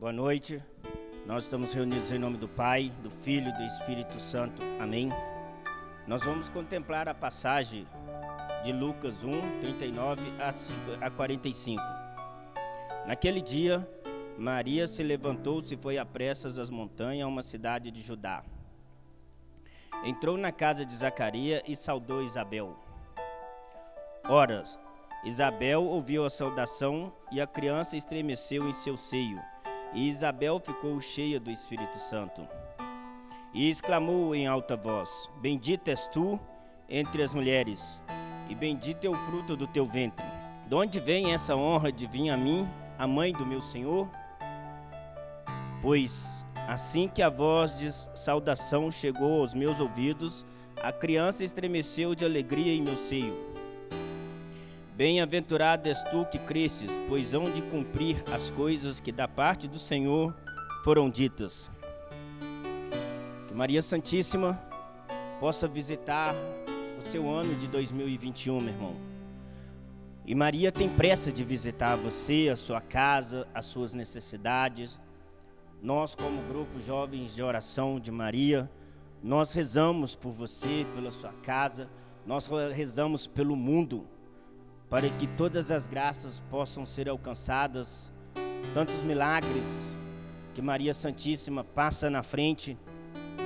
Boa noite. Nós estamos reunidos em nome do Pai, do Filho e do Espírito Santo. Amém. Nós vamos contemplar a passagem de Lucas 1, 39 a 45. Naquele dia, Maria se levantou-se e foi a pressas às montanhas, a uma cidade de Judá. Entrou na casa de Zacarias e saudou Isabel. Ora, Isabel ouviu a saudação e a criança estremeceu em seu seio. E Isabel ficou cheia do Espírito Santo. E exclamou em alta voz: Bendita és tu entre as mulheres, e bendito é o fruto do teu ventre. De onde vem essa honra de vir a mim, a mãe do meu Senhor? Pois assim que a voz de saudação chegou aos meus ouvidos, a criança estremeceu de alegria em meu seio. Bem-aventurado és tu que cresces, pois hão de cumprir as coisas que da parte do Senhor foram ditas. Que Maria Santíssima possa visitar o seu ano de 2021, meu irmão. E Maria tem pressa de visitar você, a sua casa, as suas necessidades. Nós, como grupo Jovens de Oração de Maria, nós rezamos por você, pela sua casa, nós rezamos pelo mundo para que todas as graças possam ser alcançadas, tantos milagres que Maria Santíssima passa na frente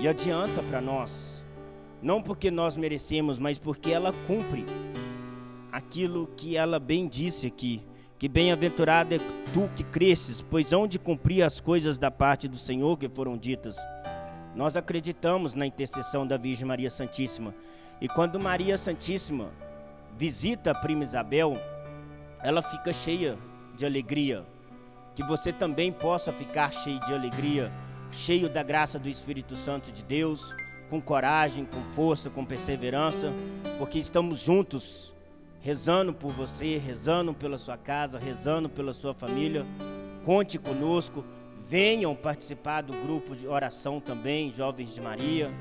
e adianta para nós, não porque nós merecemos, mas porque ela cumpre aquilo que ela bem disse aqui, que bem-aventurado é tu que cresces, pois hão de cumprir as coisas da parte do Senhor que foram ditas. Nós acreditamos na intercessão da Virgem Maria Santíssima. E quando Maria Santíssima visita a prima Isabel, ela fica cheia de alegria. Que você também possa ficar cheio de alegria, cheio da graça do Espírito Santo de Deus, com coragem, com força, com perseverança, porque estamos juntos, rezando por você, rezando pela sua casa, rezando pela sua família. Conte conosco, venham participar do grupo de oração também, Jovens de Maria.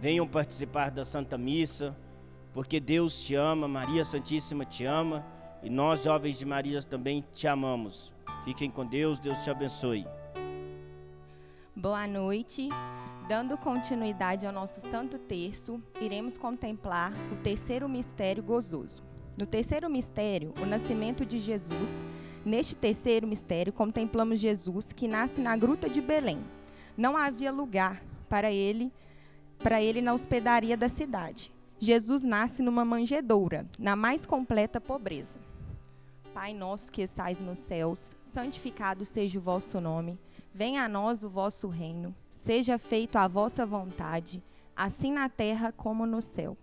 Venham participar da Santa Missa porque Deus te ama, Maria Santíssima te ama e nós, jovens de Maria, também te amamos. Fiquem com Deus, Deus te abençoe. Boa noite. Dando continuidade ao nosso Santo Terço, iremos contemplar o terceiro mistério gozoso. No terceiro mistério, o nascimento de Jesus. Neste terceiro mistério, contemplamos Jesus que nasce na gruta de Belém. Não havia lugar para ele, para ele na hospedaria da cidade. Jesus nasce numa manjedoura, na mais completa pobreza. Pai nosso que estais nos céus, santificado seja o vosso nome. Venha a nós o vosso reino. Seja feito a vossa vontade, assim na terra como no céu.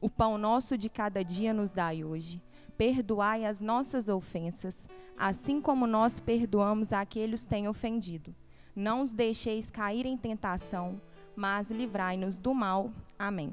O pão nosso de cada dia nos dai hoje. Perdoai as nossas ofensas, assim como nós perdoamos aqueles que têm ofendido. Não os deixeis cair em tentação, mas livrai-nos do mal. Amém.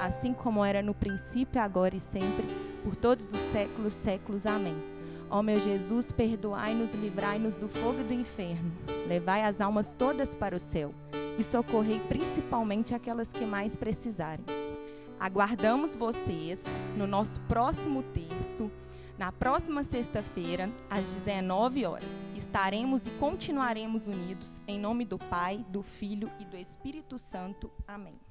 Assim como era no princípio, agora e sempre, por todos os séculos, séculos. Amém. Ó meu Jesus, perdoai-nos e livrai-nos do fogo do inferno. Levai as almas todas para o céu e socorrei principalmente aquelas que mais precisarem. Aguardamos vocês no nosso próximo terço, na próxima sexta-feira, às 19 horas. Estaremos e continuaremos unidos em nome do Pai, do Filho e do Espírito Santo. Amém.